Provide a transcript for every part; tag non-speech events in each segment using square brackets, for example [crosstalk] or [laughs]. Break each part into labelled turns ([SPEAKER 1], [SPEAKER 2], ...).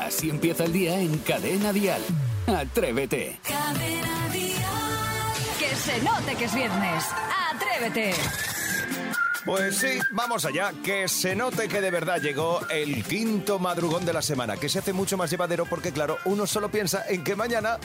[SPEAKER 1] Así empieza el día en Cadena Dial. Atrévete.
[SPEAKER 2] Cadena Dial. Que se note que es viernes. Atrévete.
[SPEAKER 3] Pues sí, vamos allá, que se note que de verdad llegó el quinto madrugón de la semana, que se hace mucho más llevadero porque claro, uno solo piensa en que mañana,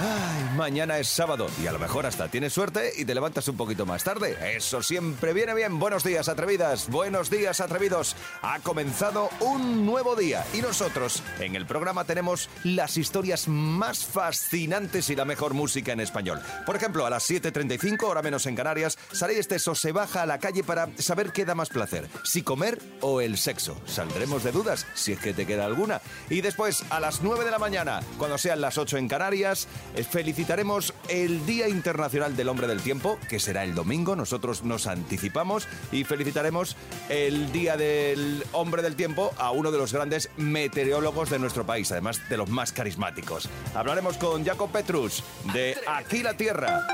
[SPEAKER 3] ay, mañana es sábado y a lo mejor hasta tienes suerte y te levantas un poquito más tarde. Eso siempre viene bien. Buenos días, atrevidas, buenos días, atrevidos. Ha comenzado un nuevo día y nosotros en el programa tenemos las historias más fascinantes y la mejor música en español. Por ejemplo, a las 7.35, hora menos en Canarias, Saray Esteso se baja a la calle para saber qué da más placer, si comer o el sexo. Saldremos de dudas, si es que te queda alguna. Y después, a las 9 de la mañana, cuando sean las 8 en Canarias, eh, felicitaremos el Día Internacional del Hombre del Tiempo, que será el domingo. Nosotros nos anticipamos y felicitaremos el Día del Hombre del Tiempo a uno de los grandes meteorólogos de nuestro país, además de los más carismáticos. Hablaremos con Jacob Petrus de Aquí la Tierra.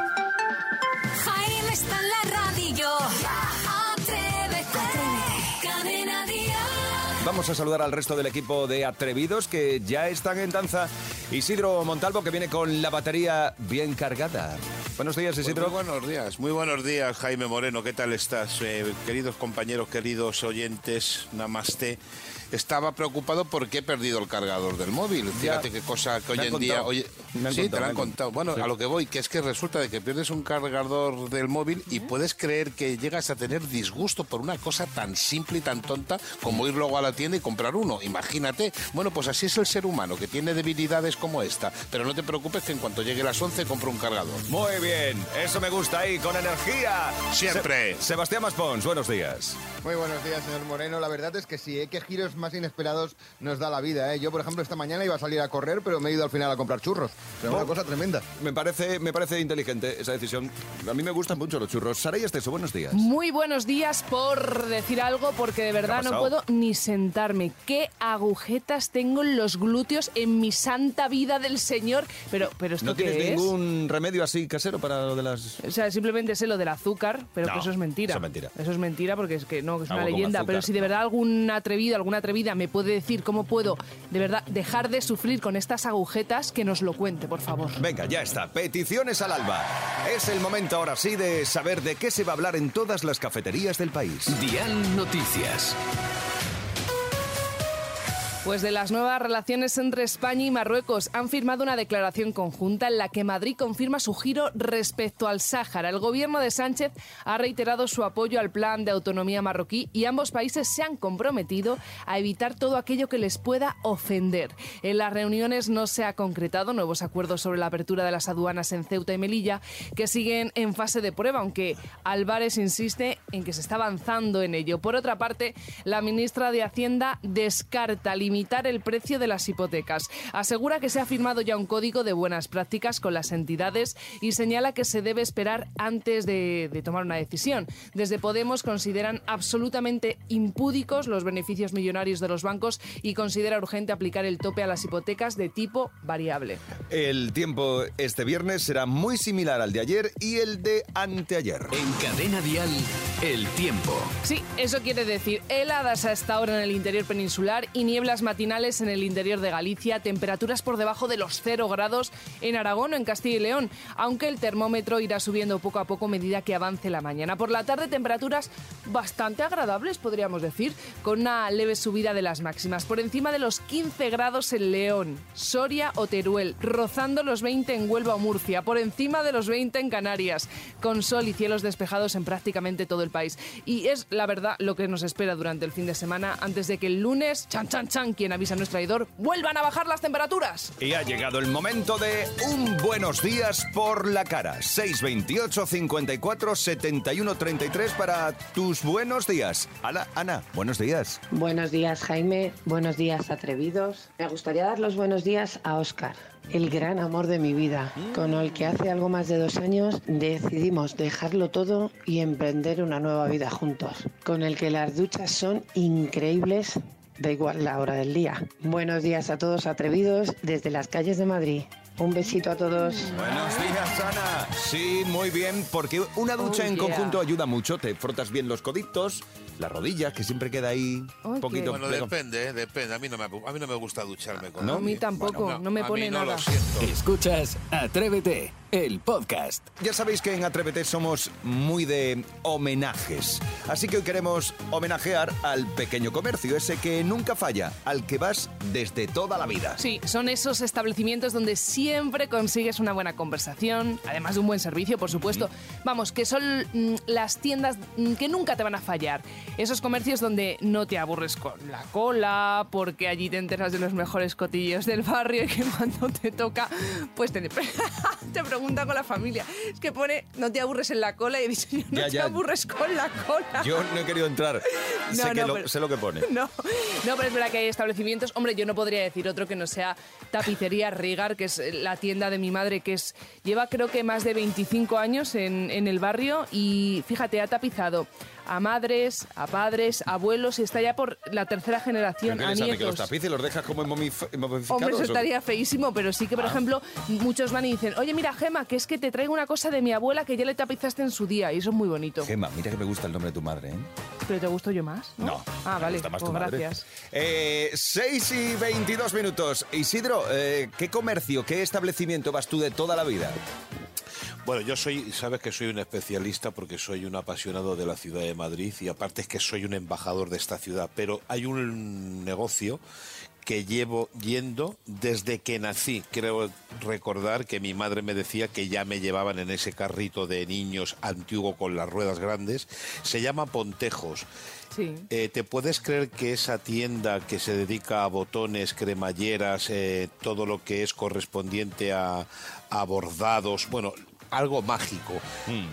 [SPEAKER 2] Jaime está en la radio.
[SPEAKER 3] Vamos a saludar al resto del equipo de atrevidos que ya están en danza. Isidro Montalvo que viene con la batería bien cargada. Buenos días,
[SPEAKER 4] Pues
[SPEAKER 3] Isidro.
[SPEAKER 4] muy buenos días, muy buenos días, Jaime Moreno. ¿Qué tal estás? Eh, queridos compañeros, queridos oyentes, namaste. Estaba preocupado porque he perdido el cargador del móvil. Fíjate qué cosa que hoy en día. sí,
[SPEAKER 3] contado,
[SPEAKER 4] te lo han
[SPEAKER 3] han
[SPEAKER 4] contado. Bueno,
[SPEAKER 3] Sí.
[SPEAKER 4] a lo que voy, que es que resulta de que pierdes un cargador del móvil y puedes creer que llegas a tener disgusto por una cosa tan simple y tan tonta como ir luego a la tienda y comprar uno. Imagínate. Bueno, pues así es el ser humano, que tiene debilidades como esta. Pero no te preocupes que en cuanto llegue las 11 compro un cargador.
[SPEAKER 3] Muy bien, eso me gusta ahí, con energía.
[SPEAKER 4] Siempre.
[SPEAKER 3] Se- Sebastián Maspons, buenos días.
[SPEAKER 5] Muy buenos días, señor Moreno. La verdad es que sí, ¿eh? qué giros más inesperados nos da la vida. ¿eh? Yo, por ejemplo, esta mañana iba a salir a correr, pero me he ido al final a comprar churros. Pero una
[SPEAKER 3] Oh.
[SPEAKER 5] cosa tremenda.
[SPEAKER 3] Me parece, me parece inteligente esa decisión. A mí me gustan mucho los churros. Saray Esteso, buenos días.
[SPEAKER 6] Muy buenos días por decir algo, porque de verdad no puedo ni sentarme. ¿Qué agujetas tengo en los glúteos en mi santa vida del Señor? Pero, pero ¿esto
[SPEAKER 3] ¿No
[SPEAKER 6] qué
[SPEAKER 3] tienes
[SPEAKER 6] es?
[SPEAKER 3] ningún remedio así casero para lo de las...?
[SPEAKER 6] O sea, simplemente sé lo del azúcar, pero
[SPEAKER 3] No,
[SPEAKER 6] que eso es mentira.
[SPEAKER 3] eso es mentira.
[SPEAKER 6] Eso es mentira porque es que no, es una leyenda. Pero si de verdad algún atrevido, alguna atrevida me puede decir cómo puedo de verdad dejar de sufrir con estas agujetas, que nos lo cuente, por favor.
[SPEAKER 3] Venga, ya está. Peticiones al alba. Es el momento ahora sí de saber de qué se va a hablar en todas las cafeterías del país.
[SPEAKER 1] Dial Noticias.
[SPEAKER 6] Pues de las nuevas relaciones entre España y Marruecos han firmado una declaración conjunta en la que Madrid confirma su giro respecto al Sáhara. El gobierno de Sánchez ha reiterado su apoyo al plan de autonomía marroquí y ambos países se han comprometido a evitar todo aquello que les pueda ofender. En las reuniones no se ha concretado nuevos acuerdos sobre la apertura de las aduanas en Ceuta y Melilla, que siguen en fase de prueba, aunque Álvarez insiste en que se está avanzando en ello. Por otra parte, la ministra de Hacienda descarta limitar el precio de las hipotecas. Asegura que se ha firmado ya un código de buenas prácticas con las entidades y señala que se debe esperar antes de, de tomar una decisión. Desde Podemos consideran absolutamente impúdicos los beneficios millonarios de los bancos y considera urgente aplicar el tope a las hipotecas de tipo variable.
[SPEAKER 3] El tiempo este viernes será muy similar al de ayer y el de anteayer.
[SPEAKER 1] En Cadena Dial, el tiempo.
[SPEAKER 6] Sí, eso quiere decir heladas a esta hora en el interior peninsular y nieblas matinales en el interior de Galicia, temperaturas por debajo de los 0 grados en Aragón o en Castilla y León, aunque el termómetro irá subiendo poco a poco a medida que avance la mañana. Por la tarde temperaturas bastante agradables, podríamos decir, con una leve subida de las máximas, por encima de los 15 grados en León, Soria o Teruel, rozando los 20 en Huelva o Murcia, por encima de los 20 en Canarias, con sol y cielos despejados en prácticamente todo el país. Y es la verdad lo que nos espera durante el fin de semana, antes de que el lunes, quien avisa a nuestro traidor, vuelvan a bajar las temperaturas.
[SPEAKER 3] Y ha llegado el momento de un buenos días por la cara. 628 54 71 33 para tus buenos días. Hola, Ana, buenos días.
[SPEAKER 7] Buenos días, Jaime. Buenos días, atrevidos. Me gustaría dar los buenos días a Oscar, el gran amor de mi vida, con el que hace algo más de dos años decidimos dejarlo todo y emprender una nueva vida juntos, con el que las duchas son increíbles. Da igual la hora del día. Buenos días a todos atrevidos desde las calles de Madrid. Un besito a todos.
[SPEAKER 3] Buenos días, Ana. Sí, muy bien, porque una ducha
[SPEAKER 6] Oh,
[SPEAKER 3] en
[SPEAKER 6] yeah.
[SPEAKER 3] conjunto ayuda mucho. Te frotas bien los coditos, la rodilla, que siempre queda ahí un poquito...
[SPEAKER 4] Bueno, depende, ¿eh? depende. A mí no me, a mí no me gusta ducharme con
[SPEAKER 3] ¿No?
[SPEAKER 6] A mí tampoco, no me
[SPEAKER 4] a
[SPEAKER 6] pone
[SPEAKER 4] mí no
[SPEAKER 6] nada.
[SPEAKER 4] lo siento.
[SPEAKER 1] Escuchas Atrévete, el podcast.
[SPEAKER 3] Ya sabéis que en Atrévete somos muy de homenajes. Así que hoy queremos homenajear al pequeño comercio, ese que nunca falla, al que vas desde toda la vida.
[SPEAKER 6] Sí, son esos establecimientos donde siempre consigues una buena conversación, además de un buen servicio, por supuesto. Vamos, que son mm, las tiendas mm, que nunca te van a fallar. Esos comercios donde no te aburres con la cola, porque allí te enteras de los mejores cotillos del barrio y que [laughs] cuando te toca, pues te, [laughs] te pregunta con la familia. Es que pone, no te aburres en la cola y he dicho, yo, no
[SPEAKER 3] Ya,
[SPEAKER 6] te
[SPEAKER 3] ya.
[SPEAKER 6] aburres con la cola.
[SPEAKER 3] Yo no he querido entrar, [laughs]
[SPEAKER 6] No,
[SPEAKER 3] sé, que lo,
[SPEAKER 6] pero-
[SPEAKER 3] sé lo que pone.
[SPEAKER 6] No, no, pero es verdad que hay establecimientos. Hombre, yo no podría decir otro que no sea Tapicería Rigar, que es la tienda de mi madre, que es lleva creo que más de 25 años en, en el barrio y fíjate, ha tapizado a madres, a padres, a abuelos y está ya por la tercera generación,
[SPEAKER 3] ¿Pero
[SPEAKER 6] a
[SPEAKER 3] hace, ¿Que los
[SPEAKER 6] nietos.
[SPEAKER 3] tapices los dejas como momif- momificados?
[SPEAKER 6] Hombre, eso estaría feísimo, pero sí que, por ejemplo, muchos van y dicen, oye, mira, Gema, que es que te traigo una cosa de mi abuela que ya le tapizaste en su día, y eso es muy bonito.
[SPEAKER 3] Gema, mira que me gusta el nombre de tu madre, ¿eh?
[SPEAKER 6] ¿Pero te gusto yo más? No.
[SPEAKER 3] No.
[SPEAKER 6] Ah, vale,
[SPEAKER 3] más
[SPEAKER 6] pues
[SPEAKER 3] tu madre.
[SPEAKER 6] gracias.
[SPEAKER 3] Eh, 6 y 22 minutos. Isidro, eh, ¿qué comercio, qué establecimiento vas tú de toda la vida?
[SPEAKER 4] Bueno, yo soy, sabes que soy un especialista porque soy un apasionado de la ciudad de Madrid y aparte es que soy un embajador de esta ciudad, pero hay un negocio que llevo yendo desde que nací. Creo recordar que mi madre me decía que ya me llevaban en ese carrito de niños antiguo con las ruedas grandes. Se llama Pontejos.
[SPEAKER 6] Sí.
[SPEAKER 4] Eh, ¿Te puedes creer que esa tienda que se dedica a botones, cremalleras, eh, todo lo que es correspondiente a, a bordados, bueno, algo mágico,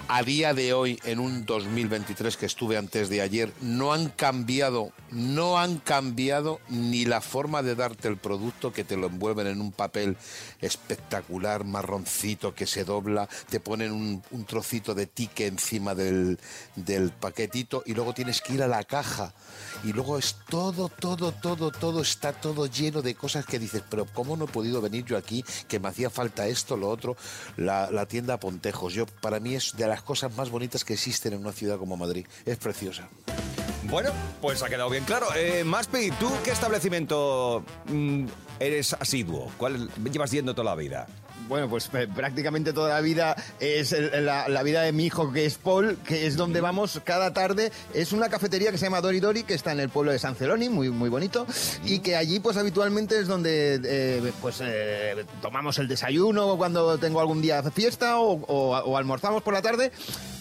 [SPEAKER 4] a día de hoy, en un 2023 que estuve antes de ayer, no han cambiado, no han cambiado ni la forma de darte el producto que te lo envuelven en un papel espectacular, marroncito, que se dobla, te ponen un, un trocito de tique encima del, del paquetito y luego tienes que ir a la caja. Y luego es todo, todo, todo, todo, está todo lleno de cosas que dices, pero ¿cómo no he podido venir yo aquí? Que me hacía falta esto, lo otro, la, la tienda Yo, para mí es de las cosas más bonitas que existen en una ciudad como Madrid. Es preciosa.
[SPEAKER 3] Bueno, pues ha quedado bien claro. Eh, Maspi, ¿tú qué establecimiento mm, eres asiduo? ¿Cuál llevas yendo toda la vida?
[SPEAKER 5] Bueno, pues eh, prácticamente toda la vida es la, la vida de mi hijo, que es Paul, que es donde vamos cada tarde. Es una cafetería que se llama Dori Dori, que está en el pueblo de San Celoni, muy, muy bonito, y que allí pues habitualmente es donde eh, pues eh, tomamos el desayuno cuando tengo algún día de fiesta o, o- o almorzamos por la tarde.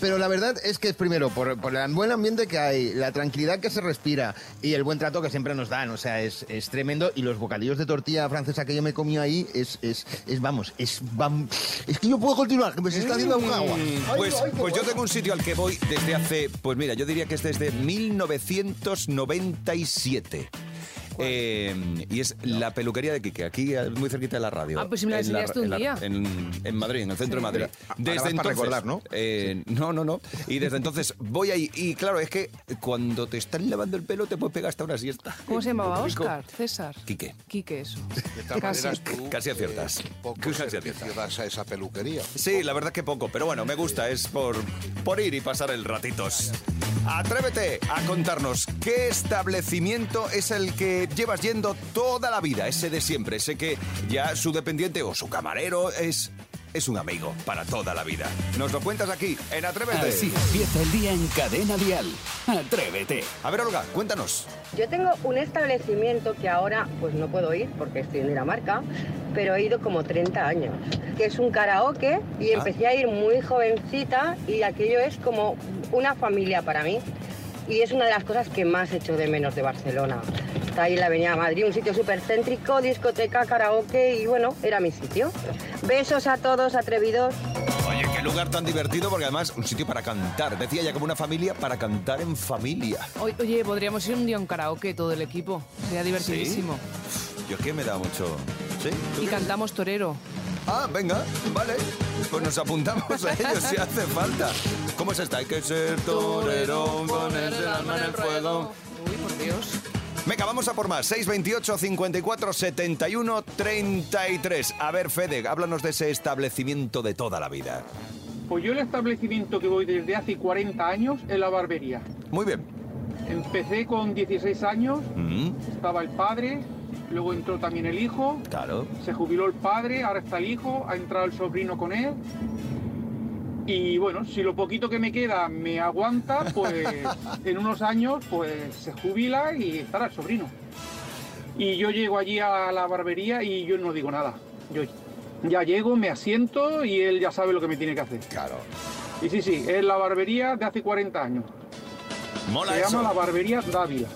[SPEAKER 5] Pero la verdad es que es primero por, por el buen ambiente que hay, la tranquilidad que se respira y el buen trato que siempre nos dan. O sea, es, es tremendo. Y los bocadillos de tortilla francesa que yo me comí ahí es, es, es vamos, es, es que yo puedo continuar, que me se está haciendo un agua. Ay,
[SPEAKER 3] Pues, pues yo tengo un sitio al que voy desde hace, pues mira, yo diría que es desde 1997. Eh, y es la peluquería de Quique, aquí eh, muy cerquita de la radio.
[SPEAKER 6] Ah, pues sí me la
[SPEAKER 3] En la-
[SPEAKER 6] enseñaste un
[SPEAKER 3] en la-
[SPEAKER 6] día.
[SPEAKER 3] En, en Madrid, en el centro de Madrid.
[SPEAKER 5] Ahora vas para recordar, ¿no?
[SPEAKER 3] eh, no, no, no. Y desde entonces voy ahí. Y claro, es que cuando te están lavando el pelo te puedes pegar hasta una siesta.
[SPEAKER 6] ¿Cómo se llamaba? Oscar, César.
[SPEAKER 3] Quique.
[SPEAKER 6] Quique, eso.
[SPEAKER 4] De tal
[SPEAKER 6] Casi.
[SPEAKER 4] manera, tú,
[SPEAKER 3] Casi aciertas.
[SPEAKER 4] eh, poco
[SPEAKER 3] Casi aciertas.
[SPEAKER 4] a esa peluquería.
[SPEAKER 3] Sí, la verdad que poco, pero bueno, me gusta, es por, por ir y pasar el ratitos. Atrévete a contarnos qué establecimiento es el que llevas yendo toda la vida, ese de siempre, ese que ya su dependiente o su camarero es, es un amigo para toda la vida. Nos lo cuentas aquí, en Atrévete.
[SPEAKER 1] Así empieza el día en Cadena Dial. Atrévete.
[SPEAKER 3] A ver, Olga, cuéntanos.
[SPEAKER 8] Yo tengo un establecimiento que ahora pues no puedo ir porque estoy en Dinamarca, pero he ido como 30 años, que es un karaoke y empecé a ir muy jovencita y aquello es como una familia para mí. Y es una de las cosas que más echo de menos de Barcelona. Ahí en la Avenida Madrid, un sitio súper céntrico, discoteca, karaoke y bueno, era mi sitio. Besos a todos, atrevidos.
[SPEAKER 3] Oye, qué lugar tan divertido, porque además un sitio para cantar. Decía ya como una familia para cantar en familia.
[SPEAKER 6] Oye, podríamos ir un día a un karaoke todo el equipo. Sería divertidísimo.
[SPEAKER 3] Yo es que me da mucho... ¿Sí? ¿Tú
[SPEAKER 6] Y cantamos torero.
[SPEAKER 3] Ah, venga, vale. Pues nos apuntamos a ellos si hace falta. ¿Cómo es esta? Hay que ser torero, ponerse el alma en el fuego.
[SPEAKER 6] Uy, por Dios.
[SPEAKER 3] Venga, vamos a por más. 628 54 71 33. A ver, Fede, háblanos de ese establecimiento de toda la vida.
[SPEAKER 9] Pues yo el establecimiento que voy desde hace 40 años es la barbería.
[SPEAKER 3] Muy bien.
[SPEAKER 9] Empecé con 16 años,
[SPEAKER 3] Mm,
[SPEAKER 9] estaba el padre, luego entró también el hijo,
[SPEAKER 3] claro.
[SPEAKER 9] se jubiló el padre, ahora está el hijo, ha entrado el sobrino con él. Y bueno, si lo poquito que me queda me aguanta, pues [laughs] en unos años pues se jubila y estará el sobrino. Y yo llego allí a la barbería y yo no digo nada. Yo ya llego, me asiento y él ya sabe lo que me tiene que hacer.
[SPEAKER 3] Claro.
[SPEAKER 9] Y sí, sí, es la barbería de hace 40 años.
[SPEAKER 3] Mola
[SPEAKER 9] Se
[SPEAKER 3] eso.
[SPEAKER 9] llama la barbería Dávila.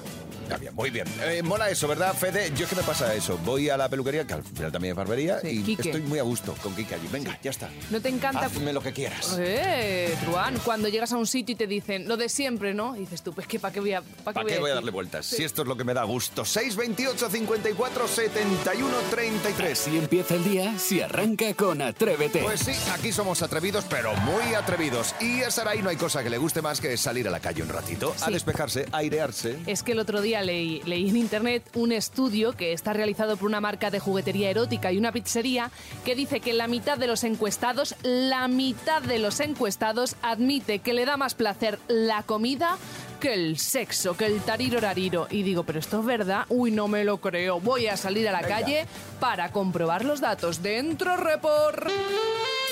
[SPEAKER 3] Está bien, muy bien. Eh, mola eso, ¿verdad, Fede? Yo es que me pasa eso. Voy a la peluquería, que al final también es barbería,
[SPEAKER 6] Sí,
[SPEAKER 3] y
[SPEAKER 6] Quique.
[SPEAKER 3] estoy muy a gusto con Kike allí. Venga, ya está.
[SPEAKER 6] ¿No te encanta?
[SPEAKER 3] Hazme lo que quieras.
[SPEAKER 6] Eh, Truán, cuando llegas a un sitio y te dicen lo de siempre, ¿no? Y dices tú, pues que para qué voy a, pa'
[SPEAKER 3] ¿Para qué voy a darle vueltas? Si esto es lo que me da gusto. 628 54 71 33.
[SPEAKER 1] Si empieza el día, si arranca con Atrévete.
[SPEAKER 3] Pues sí, aquí somos atrevidos, pero muy atrevidos. Y a Sarai no hay cosa que le guste más que salir a la calle un ratito, a
[SPEAKER 6] Sí.
[SPEAKER 3] despejarse, a airearse.
[SPEAKER 6] Es que el otro día leí, leí en internet un estudio que está realizado por una marca de juguetería erótica y una pizzería que dice que la mitad de los encuestados, la mitad de los encuestados admite que le da más placer la comida que el sexo, que el tariro rariro. Y digo, pero esto es verdad, uy, no me lo creo. Voy a salir a la
[SPEAKER 3] Venga.
[SPEAKER 6] calle para comprobar los datos. Dentro report.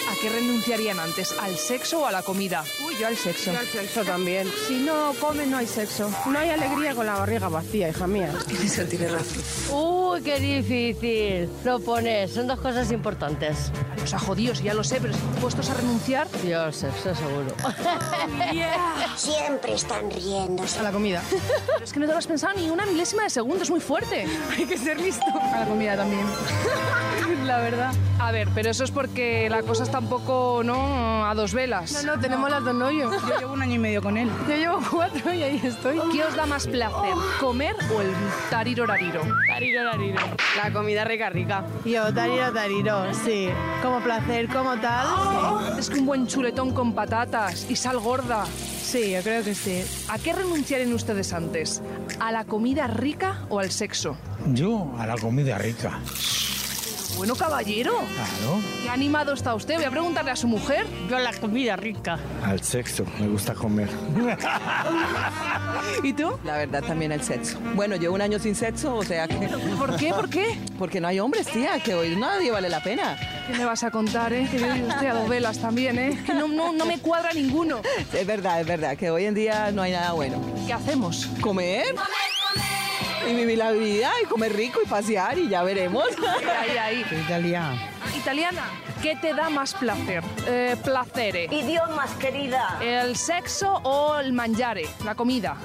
[SPEAKER 6] ¿A qué renunciarían antes? ¿Al sexo o a la comida?
[SPEAKER 10] Uy, yo al sexo. al sexo también. Si no come, no hay sexo. No hay alegría con la barriga vacía, hija mía.
[SPEAKER 11] Uy, qué difícil. Lo pones, son dos cosas importantes.
[SPEAKER 6] O sea, jodidos, ya lo sé, pero puestos a renunciar.
[SPEAKER 11] Yo al sexo seguro. [laughs]
[SPEAKER 12] Siempre están riéndose.
[SPEAKER 10] A la comida.
[SPEAKER 6] Pero es que no te lo has pensado ni una milésima de segundo, es muy fuerte. [laughs]
[SPEAKER 10] Hay que ser listo. A la comida también. [laughs] la verdad.
[SPEAKER 6] A ver, pero eso es porque la cosa está un poco, ¿no? A dos velas.
[SPEAKER 10] No, no, tenemos las dos novios. Yo [laughs] llevo un año y medio con él. Yo llevo cuatro y ahí estoy.
[SPEAKER 6] ¿Qué os da más placer, comer o el tariro rariro?
[SPEAKER 10] Tariro, tariro.
[SPEAKER 11] La comida rica, rica.
[SPEAKER 10] Yo, tariro, tariro, sí. Como placer, como tal.
[SPEAKER 6] Es que un buen chuletón con patatas y sal gorda.
[SPEAKER 10] Sí, yo creo que sí.
[SPEAKER 6] ¿A qué renunciarían ustedes antes? ¿A la comida rica o al sexo?
[SPEAKER 13] Yo a la comida rica.
[SPEAKER 6] Bueno, caballero.
[SPEAKER 13] Claro.
[SPEAKER 6] ¿Qué animado está usted? Voy a preguntarle a su mujer.
[SPEAKER 11] Yo la comida rica.
[SPEAKER 13] Al sexo, me gusta comer. [laughs]
[SPEAKER 10] ¿Y tú?
[SPEAKER 14] La verdad también el sexo. Bueno, llevo un año sin sexo, o sea que... [laughs]
[SPEAKER 6] ¿Por qué? ¿Por qué?
[SPEAKER 14] Porque no hay hombres, tía, que hoy nadie vale la pena.
[SPEAKER 6] ¿Qué me vas a contar, eh? Que vive usted a dos velas también, eh. Que no, no, no me cuadra ninguno.
[SPEAKER 14] Es verdad, es verdad, que hoy en día no hay nada bueno.
[SPEAKER 6] ¿Qué hacemos?
[SPEAKER 14] ¿Comer? Y vivir la vida, y comer rico, y pasear, y ya veremos. [laughs]
[SPEAKER 6] Ahí, ahí.
[SPEAKER 13] Italiano.
[SPEAKER 6] Italiana, ¿qué te da más placer? Eh, placere.
[SPEAKER 12] Idiomas, querida.
[SPEAKER 6] ¿El sexo o el mangiare? La comida.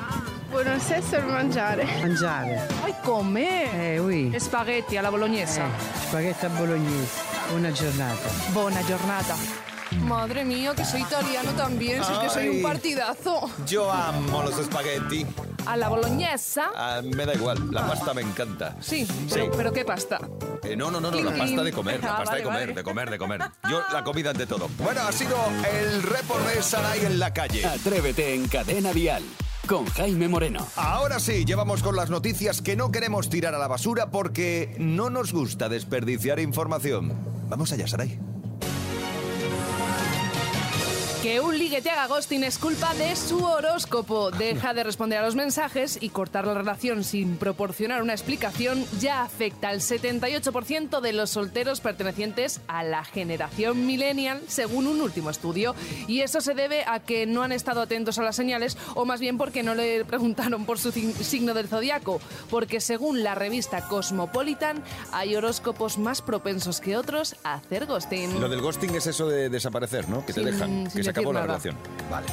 [SPEAKER 10] Bueno, el sexo es mangiare.
[SPEAKER 13] Mangiare.
[SPEAKER 6] ¡Ay, comer!
[SPEAKER 13] Eh, oui.
[SPEAKER 6] Spaghetti alla bolognesa.
[SPEAKER 13] Spaghetti bolognese. Una giornata.
[SPEAKER 6] Buona giornata. Madre mía, que soy italiano también, si es que soy un partidazo.
[SPEAKER 3] Yo amo los espagueti.
[SPEAKER 6] A la bolognesa.
[SPEAKER 3] Ah, me da igual, la pasta me encanta.
[SPEAKER 6] Sí, pero,
[SPEAKER 3] Sí.
[SPEAKER 6] pero ¿qué pasta?
[SPEAKER 3] Eh, no, no, no, no, la pasta de comer, la
[SPEAKER 6] Ah,
[SPEAKER 3] pasta
[SPEAKER 6] vale,
[SPEAKER 3] de comer,
[SPEAKER 6] vale.
[SPEAKER 3] de comer, de comer. Yo, la comida ante todo. Bueno, ha sido el report de Saray en la calle.
[SPEAKER 1] Atrévete en Cadena Dial con Jaime Moreno.
[SPEAKER 3] Ahora sí, llevamos con las noticias que no queremos tirar a la basura porque no nos gusta desperdiciar información. Vamos allá, Saray.
[SPEAKER 6] Que un ligue te haga ghosting es culpa de su horóscopo. Deja de responder a los mensajes y cortar la relación sin proporcionar una explicación ya afecta al 78% de los solteros pertenecientes a la generación millennial, según un último estudio. Y eso se debe a que no han estado atentos a las señales o más bien porque no le preguntaron por su signo del zodiaco. Porque según la revista Cosmopolitan, hay horóscopos más propensos que otros a hacer ghosting.
[SPEAKER 3] Lo del ghosting es eso de desaparecer, ¿no? Que te
[SPEAKER 6] Sin-
[SPEAKER 3] dejan, que
[SPEAKER 6] sin
[SPEAKER 3] se acabó
[SPEAKER 6] decir
[SPEAKER 3] la
[SPEAKER 6] nada.
[SPEAKER 3] relación. Vale.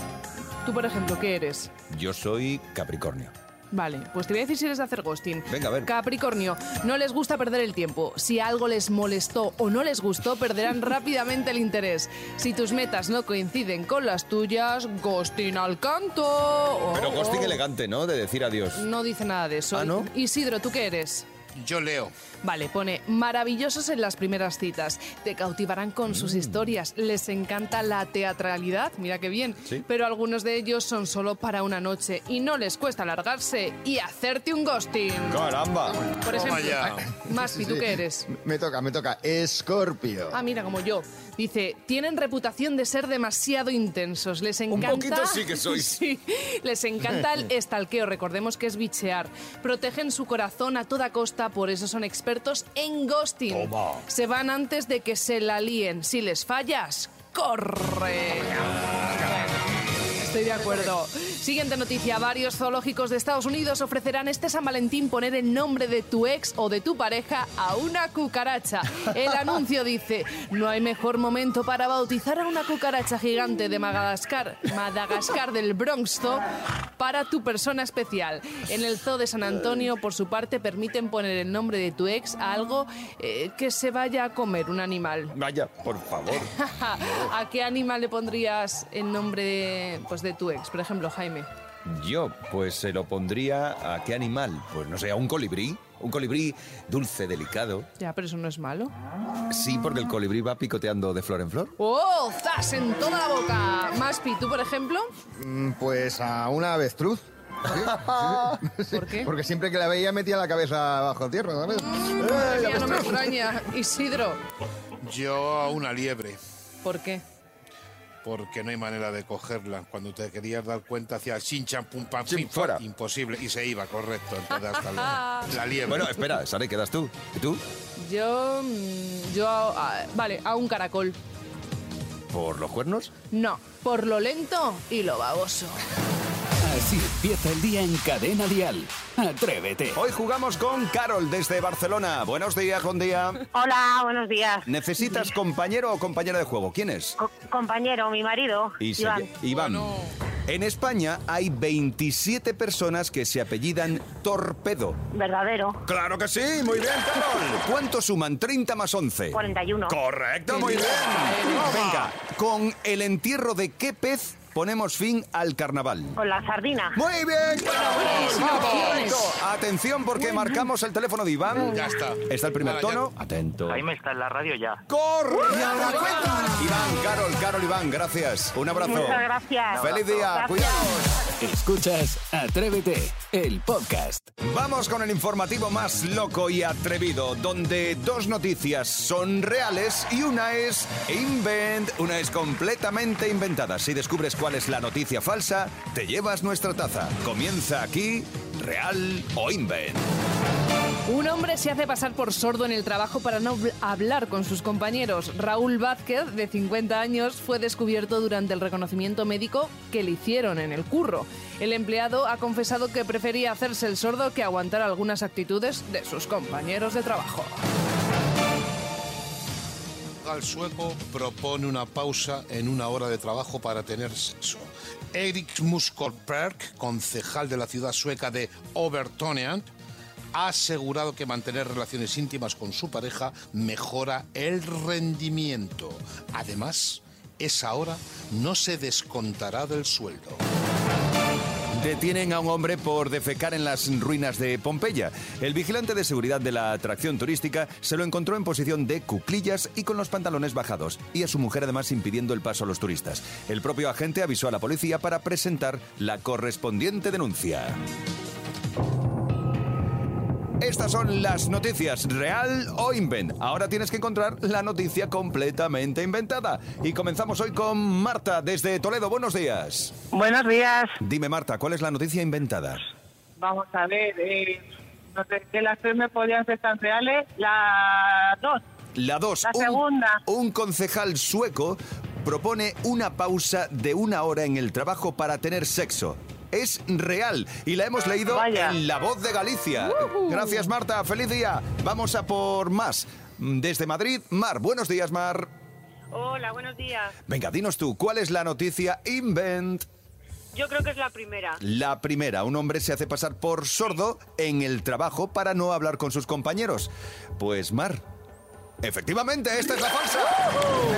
[SPEAKER 6] Tú, por ejemplo, ¿qué eres?
[SPEAKER 3] Yo soy Capricornio.
[SPEAKER 6] Vale, pues te voy a decir si eres de hacer ghosting.
[SPEAKER 3] Venga, a ver.
[SPEAKER 6] Capricornio, no les gusta perder el tiempo. Si algo les molestó o no les gustó, perderán [laughs] rápidamente el interés. Si tus metas no coinciden con las tuyas, ghosting al canto. Oh,
[SPEAKER 3] Pero ghosting
[SPEAKER 6] oh.
[SPEAKER 3] elegante, ¿no? De decir adiós.
[SPEAKER 6] No dice nada de eso.
[SPEAKER 3] Ah, ¿no?
[SPEAKER 6] Isidro, ¿tú qué eres?
[SPEAKER 4] Yo leo.
[SPEAKER 6] Vale, pone maravillosos en las primeras citas. Te cautivarán con sus historias. Les encanta la teatralidad, mira qué bien.
[SPEAKER 3] Sí.
[SPEAKER 6] Pero algunos de ellos son solo para una noche y no les cuesta largarse y hacerte un ghosting.
[SPEAKER 3] ¡Caramba!
[SPEAKER 6] Por ejemplo. Maspi, ¿tú
[SPEAKER 5] Sí.
[SPEAKER 6] qué eres?
[SPEAKER 5] Me toca, me toca. Escorpio.
[SPEAKER 6] Ah, mira, como yo. Dice, tienen reputación de ser demasiado intensos. Les encanta...
[SPEAKER 3] poquito sí que sois. [laughs]
[SPEAKER 6] Sí, les encanta el estalqueo. Recordemos que es bichear. Protegen su corazón a toda costa, por eso son expertos en ghosting.
[SPEAKER 3] Toma.
[SPEAKER 6] Se van antes de que se la líen. Si les fallas, corre. Estoy de acuerdo. Siguiente noticia. Varios zoológicos de Estados Unidos ofrecerán este San Valentín poner el nombre de tu ex o de tu pareja a una cucaracha. El [laughs] anuncio dice, no hay mejor momento para bautizar a una cucaracha gigante de Madagascar, Madagascar del Bronx Zoo, para tu persona especial. En el Zoo de San Antonio, por su parte, permiten poner el nombre de tu ex a algo eh, que se vaya a comer, un animal.
[SPEAKER 3] Vaya, por favor. [laughs]
[SPEAKER 6] ¿A qué animal le pondrías el nombre de, pues, de tu ex? Por ejemplo, Jaime.
[SPEAKER 3] Yo, pues se lo pondría a qué animal. Pues no sé, a un colibrí. Un colibrí dulce, delicado.
[SPEAKER 6] Ya, pero eso no es malo.
[SPEAKER 3] Sí, porque el colibrí va picoteando de flor en flor.
[SPEAKER 6] ¡Oh! ¡Zas en toda la boca! Maspi, ¿tú, por ejemplo?
[SPEAKER 5] Mm, Pues a una avestruz. Sí, sí. [laughs]
[SPEAKER 6] ¿Por qué?
[SPEAKER 5] Porque siempre que la veía metía la cabeza bajo tierra, ¿sabes?
[SPEAKER 6] Ya no me
[SPEAKER 5] avestruz.
[SPEAKER 6] extraña. Isidro,
[SPEAKER 4] Yo a una liebre.
[SPEAKER 6] ¿por qué?
[SPEAKER 4] Porque no hay manera de cogerla. Cuando te querías dar cuenta, hacía chin, chan, pum, pam, pim,
[SPEAKER 3] fuera.
[SPEAKER 4] Imposible. Y se iba, correcto. Entonces, hasta luego. [laughs] La liebre.
[SPEAKER 3] Bueno, espera, Sara, quedas tú. ¿Y tú?
[SPEAKER 6] Yo... mm, Yo... a- vale, a un caracol.
[SPEAKER 3] ¿Por los cuernos?
[SPEAKER 6] No, por lo lento y lo baboso.
[SPEAKER 1] Así empieza el día en Cadena Dial. Atrévete.
[SPEAKER 3] Hoy jugamos con Carol desde Barcelona. Buenos días, buen día.
[SPEAKER 15] Hola, buenos días.
[SPEAKER 3] ¿Necesitas [laughs] compañero o compañera de juego? ¿Quién es?
[SPEAKER 15] Co- compañero, mi marido,
[SPEAKER 3] Y se
[SPEAKER 15] Iván.
[SPEAKER 3] Iván. En España hay 27 personas que se apellidan Torpedo.
[SPEAKER 15] Verdadero.
[SPEAKER 3] ¡Claro que sí! ¡Muy bien, Carol! [laughs] ¿Cuántos suman 30 más 11?
[SPEAKER 15] 41.
[SPEAKER 3] Correcto, muy bien. Venga, ¿con el entierro de qué pez ponemos fin al carnaval?
[SPEAKER 15] Con la sardina.
[SPEAKER 3] Muy bien, Vamos. Atención porque marcamos el teléfono de Iván.
[SPEAKER 4] Ya está.
[SPEAKER 3] Está el primer
[SPEAKER 4] Ahora ya.
[SPEAKER 3] tono. Atento.
[SPEAKER 16] Jaime está en la radio ya.
[SPEAKER 3] ¡Corre! Y ahora cuenta. Iván, Carol, Carol, Iván, gracias. Un abrazo.
[SPEAKER 15] Muchas gracias.
[SPEAKER 3] Feliz día,
[SPEAKER 15] Gracias.
[SPEAKER 3] cuidaos.
[SPEAKER 1] Escuchas Atrévete, el podcast.
[SPEAKER 3] Vamos con el informativo más loco y atrevido, donde dos noticias son reales y una es invent, una es completamente inventada. Si descubres cuál es la noticia falsa, te llevas nuestra taza. Comienza aquí, real o invent.
[SPEAKER 6] Un hombre se hace pasar por sordo en el trabajo para no habl- hablar con sus compañeros. Raúl Vázquez, de 50 años, fue descubierto durante el reconocimiento médico que le hicieron en el curro. El empleado ha confesado que prefería hacerse el sordo que aguantar algunas actitudes de sus compañeros de trabajo.
[SPEAKER 4] El sueco propone una pausa en una hora de trabajo para tener sexo. Erik Muskolberg, concejal de la ciudad sueca de Overtonean, ha asegurado que mantener relaciones íntimas con su pareja mejora el rendimiento. Además, esa hora no se descontará del sueldo.
[SPEAKER 3] Detienen a un hombre por defecar en las ruinas de Pompeya. El vigilante de seguridad de la atracción turística se lo encontró en posición de cuclillas y con los pantalones bajados, y a su mujer además impidiendo el paso a los turistas. El propio agente avisó a la policía para presentar la correspondiente denuncia. Estas son las noticias real o invent. Ahora tienes que encontrar la noticia completamente inventada. Y comenzamos hoy con Marta desde Toledo. Buenos días.
[SPEAKER 17] Buenos días.
[SPEAKER 3] Dime, Marta, ¿cuál es la noticia inventada?
[SPEAKER 17] Vamos a ver. Eh, no sé, que las tres me podían ser tan reales. La dos.
[SPEAKER 3] La 2.
[SPEAKER 17] La segunda.
[SPEAKER 3] Un concejal sueco propone una pausa de una hora en el trabajo para tener sexo. Es real y la hemos leído
[SPEAKER 17] Vaya.
[SPEAKER 3] en La Voz de Galicia. Gracias, Marta. Feliz día. Vamos a por más. Desde Madrid, Mar. Buenos días, Mar.
[SPEAKER 18] Hola, buenos días.
[SPEAKER 3] Venga, dinos tú, ¿cuál es la noticia invent?
[SPEAKER 18] Yo creo que es la primera.
[SPEAKER 3] La primera, un hombre se hace pasar por sordo en el trabajo para no hablar con sus compañeros. Pues Mar, efectivamente, esta es la falsa.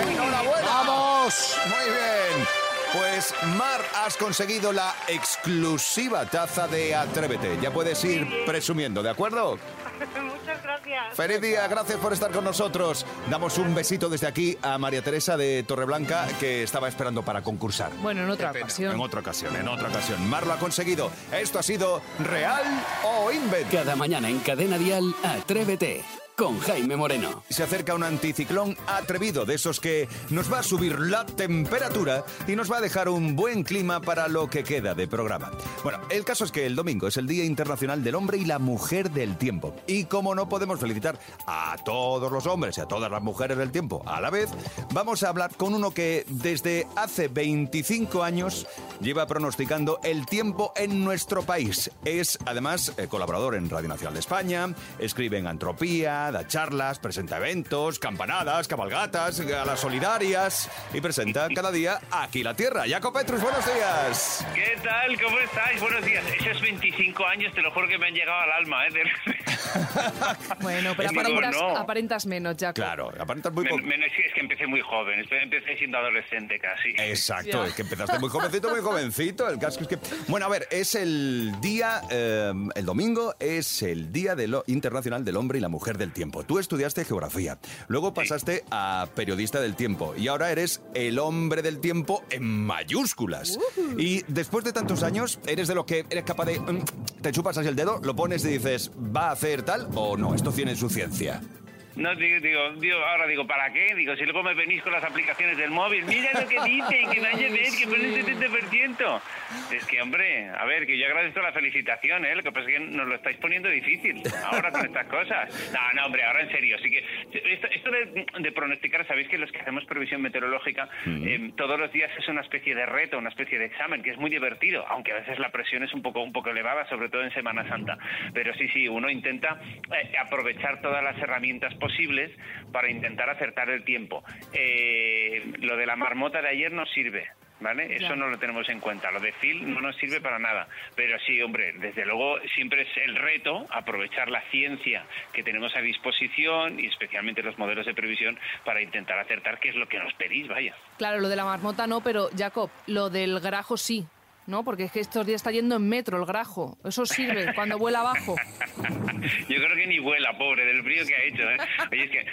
[SPEAKER 3] ¡Enhorabuena! ¡Vamos! Muy bien. Pues Mar, has conseguido la exclusiva taza de Atrévete. Ya puedes ir presumiendo, ¿de acuerdo? [laughs]
[SPEAKER 18] Muchas gracias.
[SPEAKER 3] Feliz día, gracias por estar con nosotros. Damos un besito desde aquí a María Teresa de Torreblanca que estaba esperando para concursar.
[SPEAKER 6] Bueno, en otra
[SPEAKER 3] En
[SPEAKER 6] ocasión.
[SPEAKER 3] otra ocasión, en otra ocasión. Mar lo ha conseguido. Esto ha sido Real o Invent.
[SPEAKER 1] Cada mañana en Cadena Dial, Atrévete con Jaime Moreno.
[SPEAKER 3] Se acerca un anticiclón atrevido, de esos que nos va a subir la temperatura y nos va a dejar un buen clima para lo que queda de programa. Bueno, el caso es que el domingo es el Día Internacional del Hombre y la Mujer del Tiempo. Y como no podemos felicitar a todos los hombres y a todas las mujeres del tiempo a la vez, vamos a hablar con uno que desde hace 25 años lleva pronosticando el tiempo en nuestro país. Es además eh, colaborador en Radio Nacional de España, escribe en Antropía, da charlas, presenta eventos, campanadas, cabalgatas, galas solidarias y presenta cada día Aquí la Tierra. Jaco Petrus, buenos días.
[SPEAKER 16] ¿Qué tal? ¿Cómo estáis? Buenos días. Esos 25 años, te lo juro que me han llegado al alma, ¿eh?
[SPEAKER 6] Bueno, pero aparentas,
[SPEAKER 16] no.
[SPEAKER 6] aparentas menos, Jaco.
[SPEAKER 3] Claro, aparentas muy
[SPEAKER 16] Men- menos- es que empecé muy joven, empecé siendo adolescente casi.
[SPEAKER 3] Exacto,
[SPEAKER 6] Ya.
[SPEAKER 3] es que empezaste muy jovencito, muy jovencito. El caso es que. Bueno, a ver, es el día, eh, el domingo es el Día de lo- Internacional del Hombre y la Mujer del Tiempo. Tú estudiaste geografía, luego pasaste a periodista del tiempo y ahora eres el hombre del tiempo en mayúsculas. Y después de tantos años, ¿eres de lo que eres capaz de. mm, te chupas así el dedo, lo pones y dices, ¿va a hacer tal o no? Esto tiene su ciencia.
[SPEAKER 16] No, digo, digo, digo, ahora digo, ¿para qué? Digo, si luego me venís con las aplicaciones del móvil, mira lo que dice, que vaya a ver, que pone un 70%. Es que, hombre, a ver, que yo agradezco la felicitación, ¿eh? Lo que pasa es que nos lo estáis poniendo difícil ahora con estas cosas. No, no, hombre, ahora en serio, sí que... Esto, esto de, de pronosticar, sabéis que los que hacemos previsión meteorológica, eh, todos los días es una especie de reto, una especie de examen, que es muy divertido, aunque a veces la presión es un poco, un poco elevada, sobre todo en Semana Santa. Pero sí, sí, uno intenta eh, aprovechar todas las herramientas posibles para intentar acertar el tiempo. Eh, lo de la marmota de ayer no sirve. ¿Vale? Eso no lo tenemos en cuenta. Lo de Phil no nos sirve para nada. Pero sí, hombre, desde luego siempre es el reto aprovechar la ciencia que tenemos a disposición y especialmente los modelos de previsión para intentar acertar qué es lo que nos pedís, vaya.
[SPEAKER 6] Claro, lo de la marmota no, pero Jacob, lo del grajo sí, ¿no? Porque es que estos días está yendo en metro el grajo. Eso sirve cuando vuela abajo. [laughs]
[SPEAKER 16] Yo creo que ni vuela, pobre, del frío que ha hecho. ¿eh? Oye, es que en,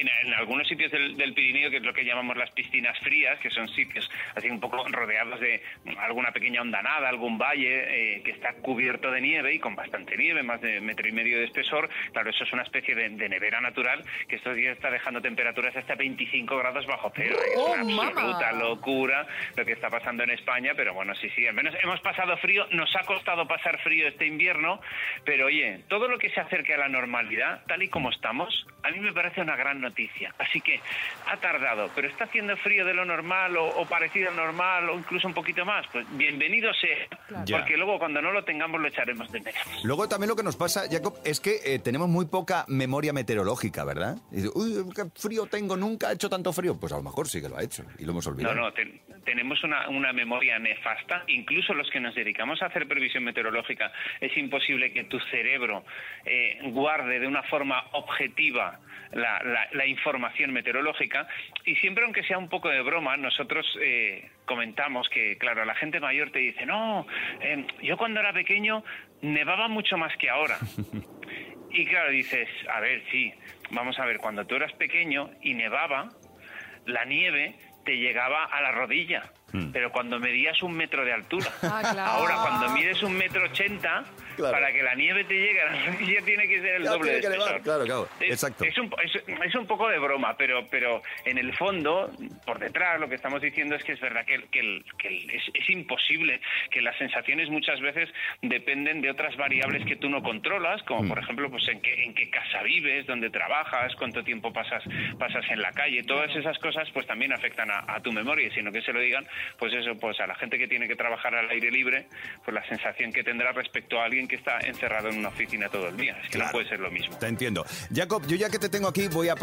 [SPEAKER 16] en- en algunos sitios del, del Pirineo, que es lo que llamamos las piscinas frías, que son sitios así un poco rodeados de alguna pequeña hondanada, algún valle eh, que está cubierto de nieve y con bastante nieve, más de metro y medio de espesor, claro, eso es una especie de, de nevera natural que estos días está dejando temperaturas hasta 25 grados bajo cero. ¿eh? Es
[SPEAKER 6] ¡Oh,
[SPEAKER 16] una
[SPEAKER 6] mamá!
[SPEAKER 16] absoluta locura lo que está pasando en España, pero bueno, sí, sí, menos hemos pasado frío, nos ha costado pasar frío este invierno, pero oye, todo lo que se acerque a la normalidad, tal y como estamos, a mí me parece una gran noticia. Así que ha tardado, pero está haciendo frío de lo normal o, o parecido al normal o incluso un poquito más, pues bienvenido sea,
[SPEAKER 3] Ya.
[SPEAKER 16] porque luego cuando no lo tengamos lo echaremos de menos.
[SPEAKER 3] Luego también lo que nos pasa, Jacob, es que eh, tenemos muy poca memoria meteorológica, ¿verdad? Y dice, Uy, qué frío tengo, nunca ha hecho tanto frío. Pues a lo mejor sí que lo ha hecho y lo hemos olvidado.
[SPEAKER 16] No, no, ten- tenemos una, una memoria nefasta. Incluso los que nos dedicamos a hacer previsión meteorológica, es imposible que tu cerebro eh, guarde de una forma objetiva la, la- la información meteorológica. Y siempre, aunque sea un poco de broma, nosotros eh, comentamos que, claro, la gente mayor te dice, no, eh, yo cuando era pequeño nevaba mucho más que ahora. [laughs] Y claro, dices, a ver, sí, vamos a ver, cuando tú eras pequeño y nevaba, la nieve te llegaba a la rodilla. Pero cuando medías un metro de altura.
[SPEAKER 6] Ah, claro.
[SPEAKER 16] Ahora, cuando mides un metro ochenta,
[SPEAKER 3] Claro.
[SPEAKER 16] para que la nieve te llegue a la [laughs] rodilla tiene que ser el
[SPEAKER 3] Ya
[SPEAKER 16] doble
[SPEAKER 3] tiene
[SPEAKER 16] de
[SPEAKER 3] claro, claro,
[SPEAKER 16] Es-
[SPEAKER 3] exacto.
[SPEAKER 16] Es un, es, es un poco de broma, pero, pero en el fondo, por detrás, lo que estamos diciendo es que es verdad que, el- que, el- que el- es, es imposible, que las sensaciones muchas veces dependen de otras variables que tú no controlas, como
[SPEAKER 3] Mm.
[SPEAKER 16] por ejemplo, pues en qué, en qué casa vives, dónde trabajas, cuánto tiempo pasas, pasas en la calle. Todas esas cosas pues también afectan a, a tu memoria, y sino que se lo digan, pues eso, pues a la gente que tiene que trabajar al aire libre, pues la sensación que tendrá respecto a alguien que está encerrado en una oficina todo el día. Es que no puede ser lo mismo.
[SPEAKER 3] Te entiendo. Jacob, yo ya que te tengo aquí voy a,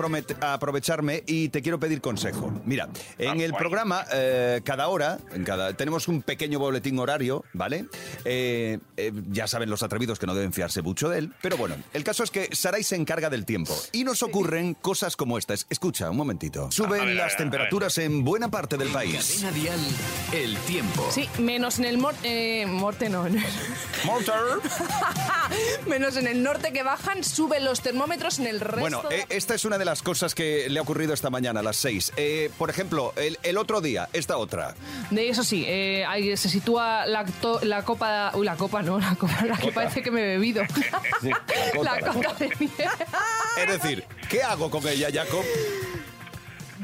[SPEAKER 3] a aprovecharme y te quiero pedir consejo. Mira, en el programa, eh, cada hora, en cada, tenemos un pequeño boletín horario, ¿vale? Eh, eh, ya saben los atrevidos que no deben fiarse mucho de él, pero bueno, el caso es que Saray se encarga del tiempo y nos ocurren cosas como estas. Escucha, un momentito. Suben
[SPEAKER 1] ver,
[SPEAKER 3] las
[SPEAKER 1] ver,
[SPEAKER 3] temperaturas en buena parte del país.
[SPEAKER 1] Cadena Dial, el tiempo.
[SPEAKER 6] Sí, menos en el mor- eh, morte, no.
[SPEAKER 3] Mortar. [laughs] [laughs]
[SPEAKER 6] Menos en el norte que bajan, suben los termómetros en el resto.
[SPEAKER 3] Bueno,
[SPEAKER 6] de-
[SPEAKER 3] eh, esta es una de las cosas que le ha ocurrido esta mañana a las 6. por ejemplo, el, el otro día, esta otra.
[SPEAKER 6] De eso sí, eh, ahí se sitúa la, to- la copa. Uy, la copa no, la copa, la que parece que me he bebido. [laughs] la copa de nieve.
[SPEAKER 3] Es decir, ¿qué hago con ella, Jacob?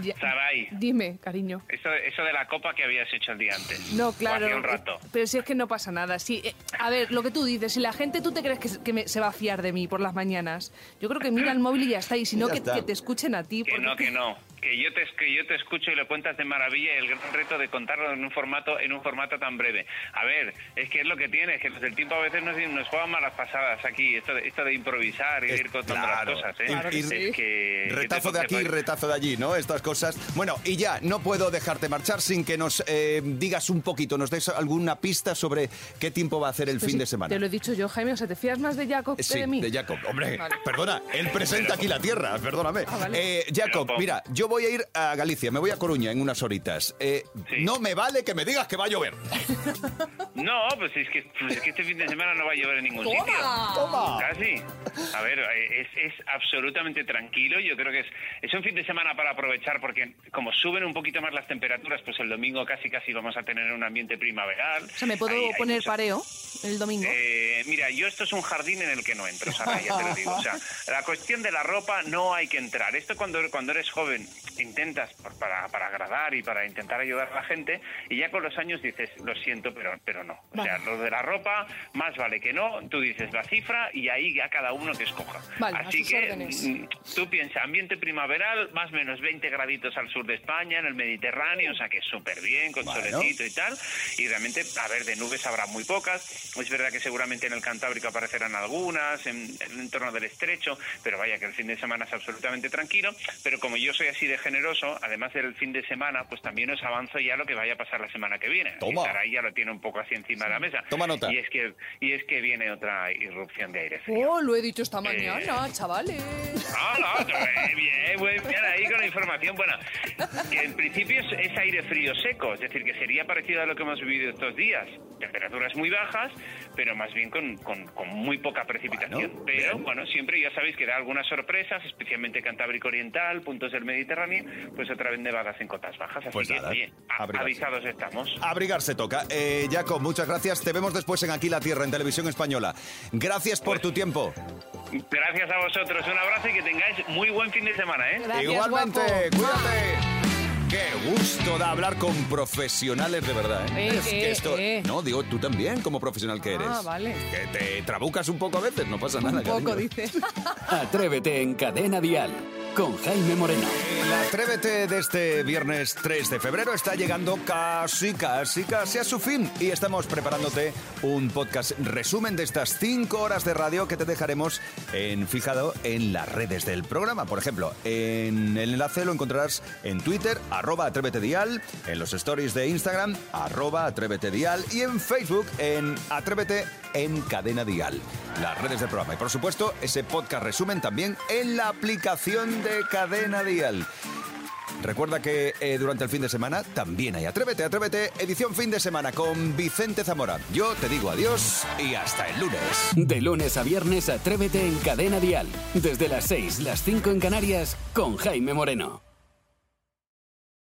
[SPEAKER 6] Ya-
[SPEAKER 16] Saray,
[SPEAKER 6] Dime, cariño.
[SPEAKER 16] eso, eso de la copa que habías hecho el día antes.
[SPEAKER 6] No, claro.
[SPEAKER 16] Hace un rato.
[SPEAKER 6] Pero si es que no pasa nada. Sí, eh, a ver, lo que tú dices, si la gente tú te crees que, se- que me- se va a fiar de mí por las mañanas, yo creo que mira el móvil y ya está. Y si no, que, que te escuchen a ti.
[SPEAKER 16] Que no, que no. Que yo te que yo te escucho y lo cuentas de maravilla y el gran reto de contarlo en un formato en un formato tan breve. A ver, es que es lo que tiene, es que del tiempo a veces nos, nos juegan malas pasadas aquí, esto de, esto de improvisar y
[SPEAKER 3] Es-
[SPEAKER 16] ir contando
[SPEAKER 3] claro.
[SPEAKER 16] las cosas, ¿eh?
[SPEAKER 3] Claro que
[SPEAKER 16] Es
[SPEAKER 3] sí.
[SPEAKER 16] que-
[SPEAKER 3] Retazo
[SPEAKER 16] que
[SPEAKER 3] de aquí, retazo de allí, ¿no? Estas cosas. Bueno, y ya, no puedo dejarte marchar sin que nos eh, digas un poquito, nos des alguna pista sobre qué tiempo va a hacer el
[SPEAKER 6] Pero
[SPEAKER 3] fin
[SPEAKER 6] si
[SPEAKER 3] de semana.
[SPEAKER 6] Te lo he dicho yo, Jaime, o sea, ¿te fías más de Jacob que
[SPEAKER 3] Sí,
[SPEAKER 6] de mí?
[SPEAKER 3] de Jacob. Hombre,
[SPEAKER 6] Vale.
[SPEAKER 3] perdona, él presenta aquí la tierra, perdóname.
[SPEAKER 6] Ah, vale.
[SPEAKER 3] Eh, Jacob, mira, yo voy a ir a Galicia, me voy a Coruña en unas horitas. Eh, No me vale que me digas que va a llover.
[SPEAKER 16] No, pues es que, pues es que este fin de semana no va a llover en ningún
[SPEAKER 3] Toma,
[SPEAKER 16] sitio.
[SPEAKER 3] toma.
[SPEAKER 16] Casi. A ver, eh, es, es absolutamente tranquilo. Yo creo que es, es un fin de semana para aprovechar porque como suben un poquito más las temperaturas, pues el domingo casi casi vamos a tener un ambiente primaveral.
[SPEAKER 6] O sea, ¿me puedo
[SPEAKER 16] Hay- hay
[SPEAKER 6] poner
[SPEAKER 16] mucho-
[SPEAKER 6] pareo el domingo?
[SPEAKER 16] Eh, mira, yo esto es un jardín en el que no entro, Sara, ya te lo digo. O sea, la cuestión de la ropa no hay que entrar. Esto cuando, cuando eres joven intentas por- para, para agradar y para intentar ayudar a la gente y ya con los años dices, lo siento, pero, pero no. O sea, lo de la ropa, más vale que no. Tú dices la cifra y ahí ya cada uno que escoja.
[SPEAKER 6] Vale, a
[SPEAKER 16] Así que
[SPEAKER 6] órdenes.
[SPEAKER 16] mm, tú piensas, ambiente primaveral, más o menos 20 graditos al sur de España, en el Mediterráneo, o sea que súper bien, con
[SPEAKER 3] Bueno.
[SPEAKER 16] solecito y tal. Y realmente, a ver, de nubes habrá muy pocas. Es verdad que seguramente en el Cantábrico aparecerán algunas, en, en el entorno del estrecho, pero vaya que el fin de semana es absolutamente tranquilo. Pero como yo soy así de generoso, además del fin de semana, pues también os avanzo ya lo que vaya a pasar la semana que viene.
[SPEAKER 3] Toma.
[SPEAKER 16] Y ya lo tiene un poco así encima de la mesa.
[SPEAKER 3] Toma nota.
[SPEAKER 16] Y es que, y es que viene otra irrupción de aire frío.
[SPEAKER 6] Oh, lo he dicho esta
[SPEAKER 16] Eh,
[SPEAKER 6] mañana, chavales.
[SPEAKER 16] No, no, eh, bien, bien, bien, ahí con la información buena. Que en principio es, es aire frío seco, es decir, que sería parecido a lo que hemos vivido estos días. Temperaturas muy bajas, pero más bien con, con- con muy poca precipitación. pero, bueno, siempre ya sabéis que da algunas sorpresas, especialmente Cantábrico Oriental, puntos del Mediterráneo, pues otra vez nevadas en cotas bajas. Así
[SPEAKER 3] Pues
[SPEAKER 16] que,
[SPEAKER 3] nada,
[SPEAKER 16] oye, avisados estamos.
[SPEAKER 3] Abrigarse toca. Eh, Jacob, muchas gracias. Te vemos después en Aquí la Tierra, en Televisión Española. Gracias por tu tiempo.
[SPEAKER 16] Gracias a vosotros, un abrazo y que tengáis muy buen fin de semana, ¿eh?
[SPEAKER 3] Igualmente, cuídate. Qué gusto da hablar con profesionales de verdad, ¿eh?
[SPEAKER 6] Eh,
[SPEAKER 3] Es que
[SPEAKER 6] eh,
[SPEAKER 3] esto-
[SPEAKER 6] eh.
[SPEAKER 3] No, digo, tú también como profesional que eres.
[SPEAKER 6] Ah, vale.
[SPEAKER 3] Que te trabucas un poco a veces, no pasa nada.
[SPEAKER 6] Un poco,
[SPEAKER 3] cariño.
[SPEAKER 6] dice. [laughs]
[SPEAKER 1] Atrévete en Cadena Dial con Jaime Moreno.
[SPEAKER 3] El Atrévete de este viernes 3 de febrero está llegando casi, casi, casi a su fin. Y estamos preparándote un podcast resumen de estas 5 horas de radio que te dejaremos en, fijado en las redes del programa. Por ejemplo, en el enlace lo encontrarás en Twitter, arroba Atrévete Dial, en los stories de Instagram, arroba Atrévete Dial y en Facebook, en Atrévete en Cadena Dial. Las redes del programa. Y por supuesto, ese podcast resumen también en la aplicación de Cadena Dial. Recuerda que eh, durante el fin de semana también hay Atrévete, Atrévete, edición fin de semana con Vicente Zamora. Yo te digo adiós y hasta el lunes.
[SPEAKER 1] De lunes a viernes, Atrévete en Cadena Dial. Desde las 6, las 5 en Canarias, con Jaime Moreno.